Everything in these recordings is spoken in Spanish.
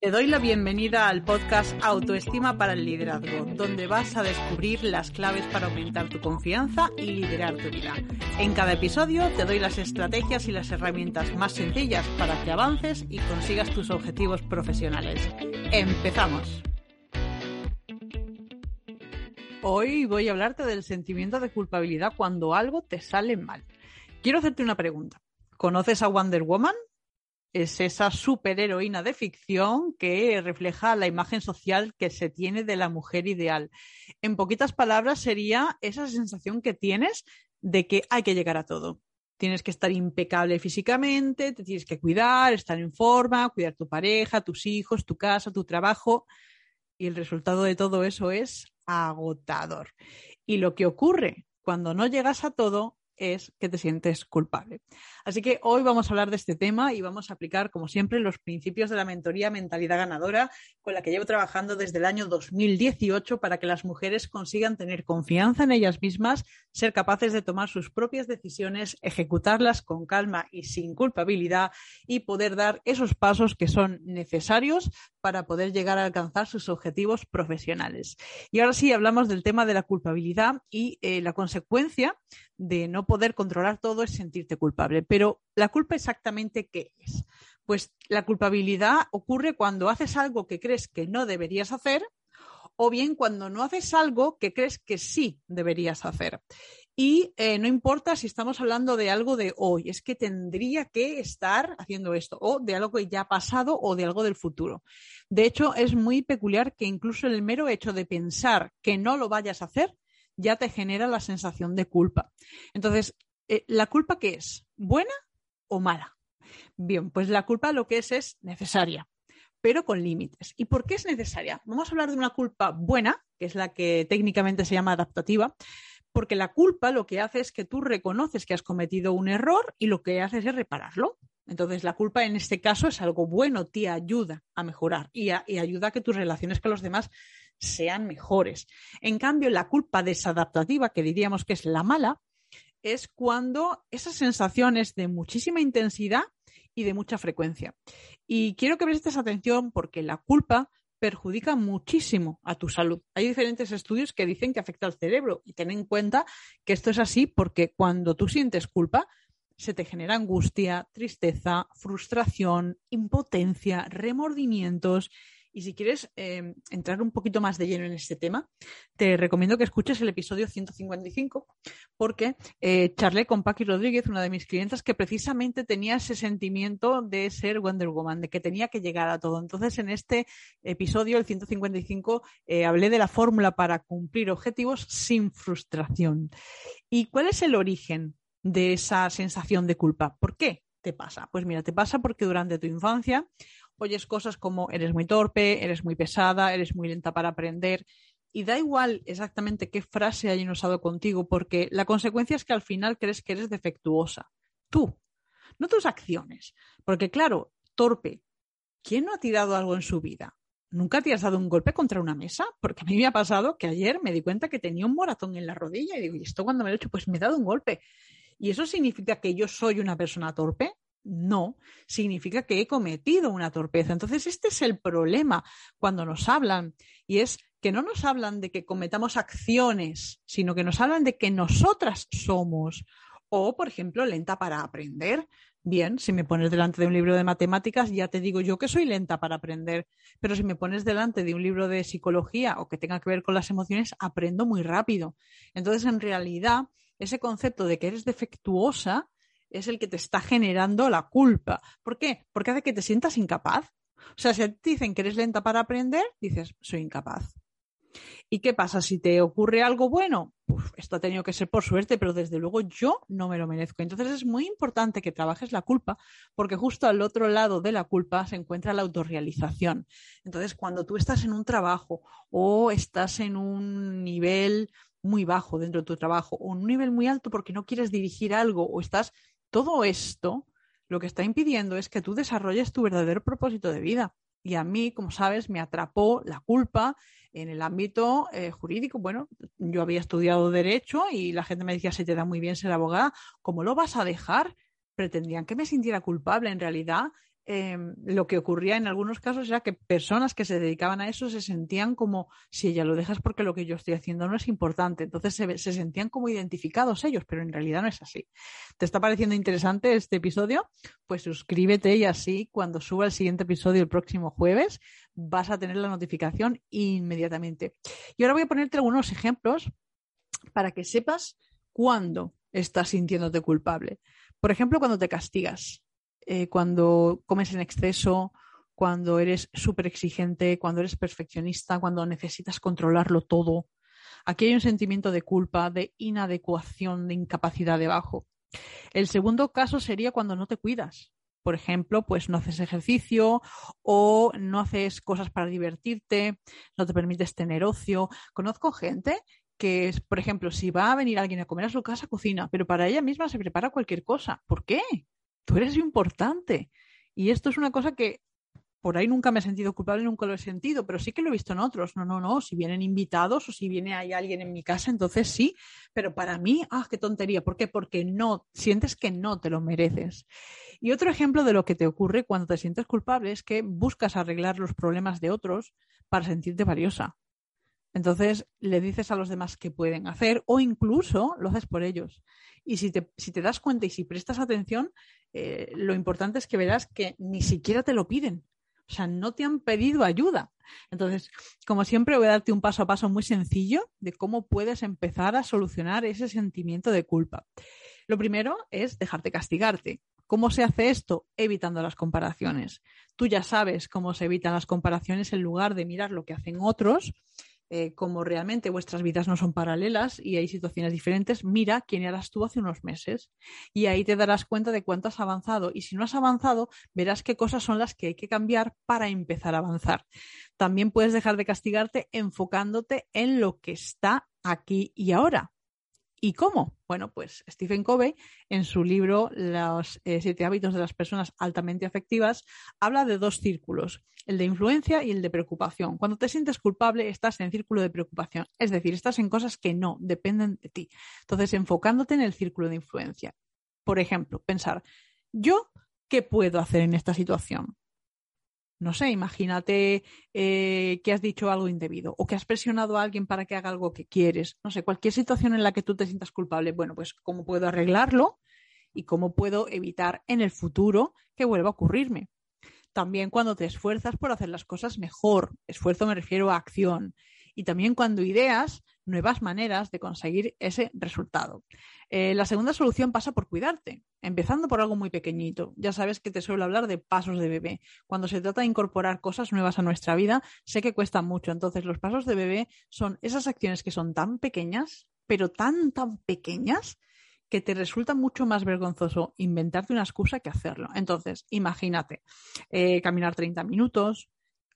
Te doy la bienvenida al podcast Autoestima para el Liderazgo, donde vas a descubrir las claves para aumentar tu confianza y liderar tu vida. En cada episodio te doy las estrategias y las herramientas más sencillas para que avances y consigas tus objetivos profesionales. ¡Empezamos! Hoy voy a hablarte del sentimiento de culpabilidad cuando algo te sale mal. Quiero hacerte una pregunta. ¿Conoces a Wonder Woman? Es esa superheroína de ficción que refleja la imagen social que se tiene de la mujer ideal. En poquitas palabras, sería esa sensación que tienes de que hay que llegar a todo. Tienes que estar impecable físicamente, te tienes que cuidar, estar en forma, cuidar tu pareja, tus hijos, tu casa, tu trabajo. Y el resultado de todo eso es agotador. Y lo que ocurre cuando no llegas a todo es que te sientes culpable. Así que hoy vamos a hablar de este tema y vamos a aplicar, como siempre, los principios de la mentoría Mentalidad Ganadora, con la que llevo trabajando desde el año 2018 para que las mujeres consigan tener confianza en ellas mismas, ser capaces de tomar sus propias decisiones, ejecutarlas con calma y sin culpabilidad y poder dar esos pasos que son necesarios para poder llegar a alcanzar sus objetivos profesionales. Y ahora sí, hablamos del tema de la culpabilidad y eh, la consecuencia de no poder controlar todo es sentirte culpable. Pero la culpa exactamente qué es? Pues la culpabilidad ocurre cuando haces algo que crees que no deberías hacer o bien cuando no haces algo que crees que sí deberías hacer. Y eh, no importa si estamos hablando de algo de hoy, es que tendría que estar haciendo esto, o de algo que ya ha pasado o de algo del futuro. De hecho, es muy peculiar que incluso el mero hecho de pensar que no lo vayas a hacer ya te genera la sensación de culpa. Entonces, eh, ¿la culpa qué es? ¿Buena o mala? Bien, pues la culpa lo que es es necesaria, pero con límites. ¿Y por qué es necesaria? Vamos a hablar de una culpa buena, que es la que técnicamente se llama adaptativa, porque la culpa lo que hace es que tú reconoces que has cometido un error y lo que haces es repararlo. Entonces, la culpa en este caso es algo bueno, te ayuda a mejorar y, y ayuda a que tus relaciones con los demás sean mejores. En cambio, la culpa desadaptativa, que diríamos que es la mala, es cuando esas sensaciones de muchísima intensidad y de mucha frecuencia. Y quiero que prestes atención porque la culpa perjudica muchísimo a tu salud. Hay diferentes estudios que dicen que afecta al cerebro y ten en cuenta que esto es así porque cuando tú sientes culpa, se te genera angustia, tristeza, frustración, impotencia, remordimientos y si quieres em, entrar un poquito más de lleno en este tema, te recomiendo que escuches el episodio 155, porque eh, charlé con Paqui Rodríguez, una de mis clientes, que precisamente tenía ese sentimiento de ser Wonder Woman, de que tenía que llegar a todo. Entonces, en este episodio, el 155, eh, hablé de la fórmula para cumplir objetivos sin frustración. ¿Y cuál es el origen de esa sensación de culpa? ¿Por qué te pasa? Pues mira, te pasa porque durante tu infancia oyes cosas como eres muy torpe, eres muy pesada, eres muy lenta para aprender. Y da igual exactamente qué frase hayan usado contigo, porque la consecuencia es que al final crees que eres defectuosa. Tú, no tus acciones. Porque claro, torpe. ¿Quién no ha tirado algo en su vida? ¿Nunca te has dado un golpe contra una mesa? Porque a mí me ha pasado que ayer me di cuenta que tenía un moratón en la rodilla y digo, ¿y esto cuando me lo he hecho? Pues me he dado un golpe. ¿Y eso significa que yo soy una persona torpe? No, significa que he cometido una torpeza. Entonces, este es el problema cuando nos hablan y es que no nos hablan de que cometamos acciones, sino que nos hablan de que nosotras somos o, por ejemplo, lenta para aprender. Bien, si me pones delante de un libro de matemáticas, ya te digo yo que soy lenta para aprender, pero si me pones delante de un libro de psicología o que tenga que ver con las emociones, aprendo muy rápido. Entonces, en realidad, ese concepto de que eres defectuosa es el que te está generando la culpa. ¿Por qué? Porque hace que te sientas incapaz. O sea, si te dicen que eres lenta para aprender, dices, soy incapaz. ¿Y qué pasa? Si te ocurre algo bueno, esto ha tenido que ser por suerte, pero desde luego yo no me lo merezco. Entonces es muy importante que trabajes la culpa, porque justo al otro lado de la culpa se encuentra la autorrealización. Entonces, cuando tú estás en un trabajo o estás en un nivel muy bajo dentro de tu trabajo o un nivel muy alto porque no quieres dirigir algo o estás todo esto lo que está impidiendo es que tú desarrolles tu verdadero propósito de vida. Y a mí, como sabes, me atrapó la culpa en el ámbito eh, jurídico. Bueno, yo había estudiado derecho y la gente me decía, se te da muy bien ser abogada, ¿cómo lo vas a dejar? Pretendían que me sintiera culpable. En realidad, em, lo que ocurría en algunos casos era que personas que se dedicaban a eso se sentían como si ella lo dejas porque lo que yo estoy haciendo no es importante. Entonces se, se sentían como identificados ellos, pero en realidad no es así. ¿Te está pareciendo interesante este episodio? Pues suscríbete y así cuando suba el siguiente episodio el próximo jueves vas a tener la notificación inmediatamente. Y ahora voy a ponerte algunos ejemplos para que sepas cuándo estás sintiéndote culpable. Por ejemplo, cuando te castigas, eh, cuando comes en exceso, cuando eres súper exigente, cuando eres perfeccionista, cuando necesitas controlarlo todo. Aquí hay un sentimiento de culpa, de inadecuación, de incapacidad debajo. El segundo caso sería cuando no te cuidas. Por ejemplo, pues no haces ejercicio o no haces cosas para divertirte, no te permites tener ocio. Conozco gente que, por ejemplo, si va a venir alguien a comer a su casa, cocina, pero para ella misma se prepara cualquier cosa. ¿Por qué? Tú eres importante. Y esto es una cosa que por ahí nunca me he sentido culpable, nunca lo he sentido, pero sí que lo he visto en otros. No, no, no, si vienen invitados o si viene ahí alguien en mi casa, entonces sí, pero para mí, ah, qué tontería. ¿Por qué? Porque no, sientes que no te lo mereces. Y otro ejemplo de lo que te ocurre cuando te sientes culpable es que buscas arreglar los problemas de otros para sentirte valiosa. Entonces le dices a los demás qué pueden hacer o incluso lo haces por ellos. Y si te, das cuenta y si prestas atención, eh, lo importante es que verás que ni siquiera te lo piden. O sea, no te han pedido ayuda. Entonces, como siempre, voy a darte un paso a paso muy sencillo de cómo puedes empezar a solucionar ese sentimiento de culpa. Lo primero es dejarte castigarte. ¿Cómo se hace esto? Evitando las comparaciones. Tú ya sabes cómo se evitan las comparaciones en lugar de mirar lo que hacen otros eh, como realmente vuestras vidas no son paralelas y hay situaciones diferentes, mira quién eras tú hace unos meses y ahí te darás cuenta de cuánto has avanzado y si no has avanzado, verás qué cosas son las que hay que cambiar para empezar a avanzar. También puedes dejar de castigarte enfocándote en lo que está aquí y ahora. ¿Y cómo? Bueno, pues Stephen Covey, en su libro Los eh, siete hábitos de las personas altamente afectivas, habla de dos círculos, el de influencia y el de preocupación. Cuando te sientes culpable, estás en círculo de preocupación, es decir, estás en cosas que no dependen de ti. Entonces, enfocándote en el círculo de influencia. Por ejemplo, pensar, ¿yo qué puedo hacer en esta situación? No sé, imagínate eh, que has dicho algo indebido o que has presionado a alguien para que haga algo que quieres. No sé, cualquier situación en la que tú te sientas culpable, bueno, pues cómo puedo arreglarlo y cómo puedo evitar en el futuro que vuelva a ocurrirme. También cuando te esfuerzas por hacer las cosas mejor, esfuerzo me refiero a acción, y también cuando ideas nuevas maneras de conseguir ese resultado. Eh, la segunda solución pasa por cuidarte, empezando por algo muy pequeñito. Ya sabes que te suelo hablar de pasos de bebé. Cuando se trata de incorporar cosas nuevas a nuestra vida, sé que cuesta mucho. Entonces, los pasos de bebé son esas acciones que son tan pequeñas, pero tan, tan pequeñas, que te resulta mucho más vergonzoso inventarte una excusa que hacerlo. Entonces, imagínate, eh, caminar 30 minutos,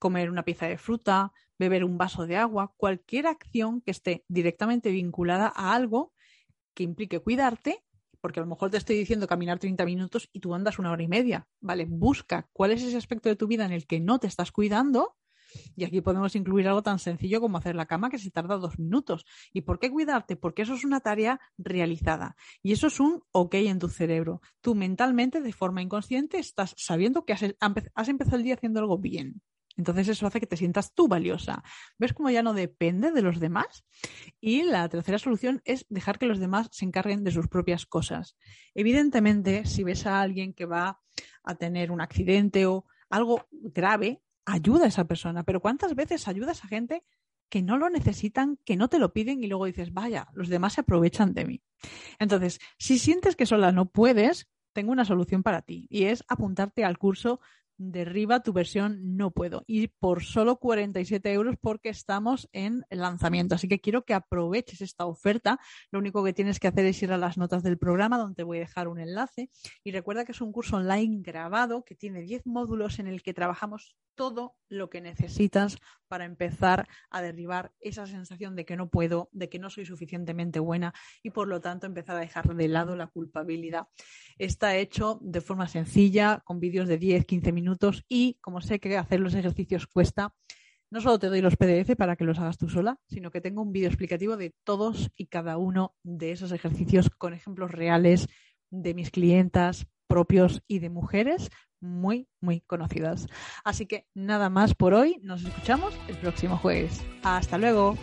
comer una pieza de fruta, beber un vaso de agua, cualquier acción que esté directamente vinculada a algo que implique cuidarte, porque a lo mejor te estoy diciendo caminar 30 minutos y tú andas una hora y media, ¿vale? Busca cuál es ese aspecto de tu vida en el que no te estás cuidando y aquí podemos incluir algo tan sencillo como hacer la cama que se tarda dos minutos. ¿Y por qué cuidarte? Porque eso es una tarea realizada. Y eso es un ok en tu cerebro. Tú mentalmente, de forma inconsciente, estás sabiendo que has, has empezado el día haciendo algo bien. Entonces eso hace que te sientas tú valiosa. ¿Ves cómo ya no depende de los demás? Y la tercera solución es dejar que los demás se encarguen de sus propias cosas. Evidentemente, si ves a alguien que va a tener un accidente o algo grave, ayuda a esa persona. Pero ¿cuántas veces ayudas a gente que no lo necesitan, que no te lo piden y luego dices, vaya, los demás se aprovechan de mí? Entonces, si sientes que sola no puedes, tengo una solución para ti y es apuntarte al curso derriba tu versión no puedo. Y por solo 47 euros porque estamos en lanzamiento. Así que quiero que aproveches esta oferta. Lo único que tienes que hacer es ir a las notas del programa donde voy a dejar un enlace. Y recuerda que es un curso online grabado que tiene 10 módulos en el que trabajamos todo lo que necesitas para empezar a derribar esa sensación de que no puedo, de que no soy suficientemente buena y por lo tanto empezar a dejar de lado la culpabilidad. Está hecho de forma sencilla, con vídeos de 10, 15 minutos y como sé que hacer los ejercicios cuesta, no solo te doy los PDF para que los hagas tú sola, sino que tengo un vídeo explicativo de todos y cada uno de esos ejercicios con ejemplos reales de mis clientas, propios y de mujeres muy, muy conocidas. Así que nada más por hoy. Nos escuchamos el próximo jueves. Hasta luego.